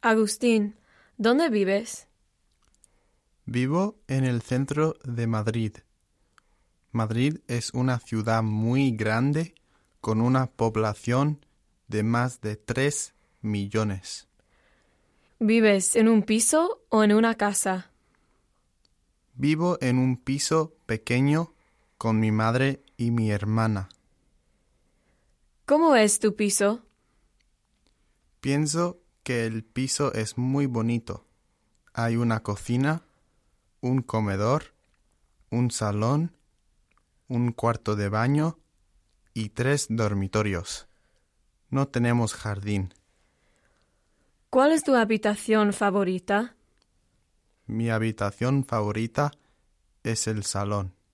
Agustín, ¿dónde vives? Vivo en el centro de Madrid. Madrid es una ciudad muy grande con una población de más de tres millones. ¿Vives en un piso o en una casa? Vivo en un piso pequeño con mi madre y mi hermana. ¿Cómo es tu piso? Pienso que el piso es muy bonito. Hay una cocina, un comedor, un salón, un cuarto de baño y tres dormitorios. No tenemos jardín. ¿Cuál es tu habitación favorita? Mi habitación favorita es el salón.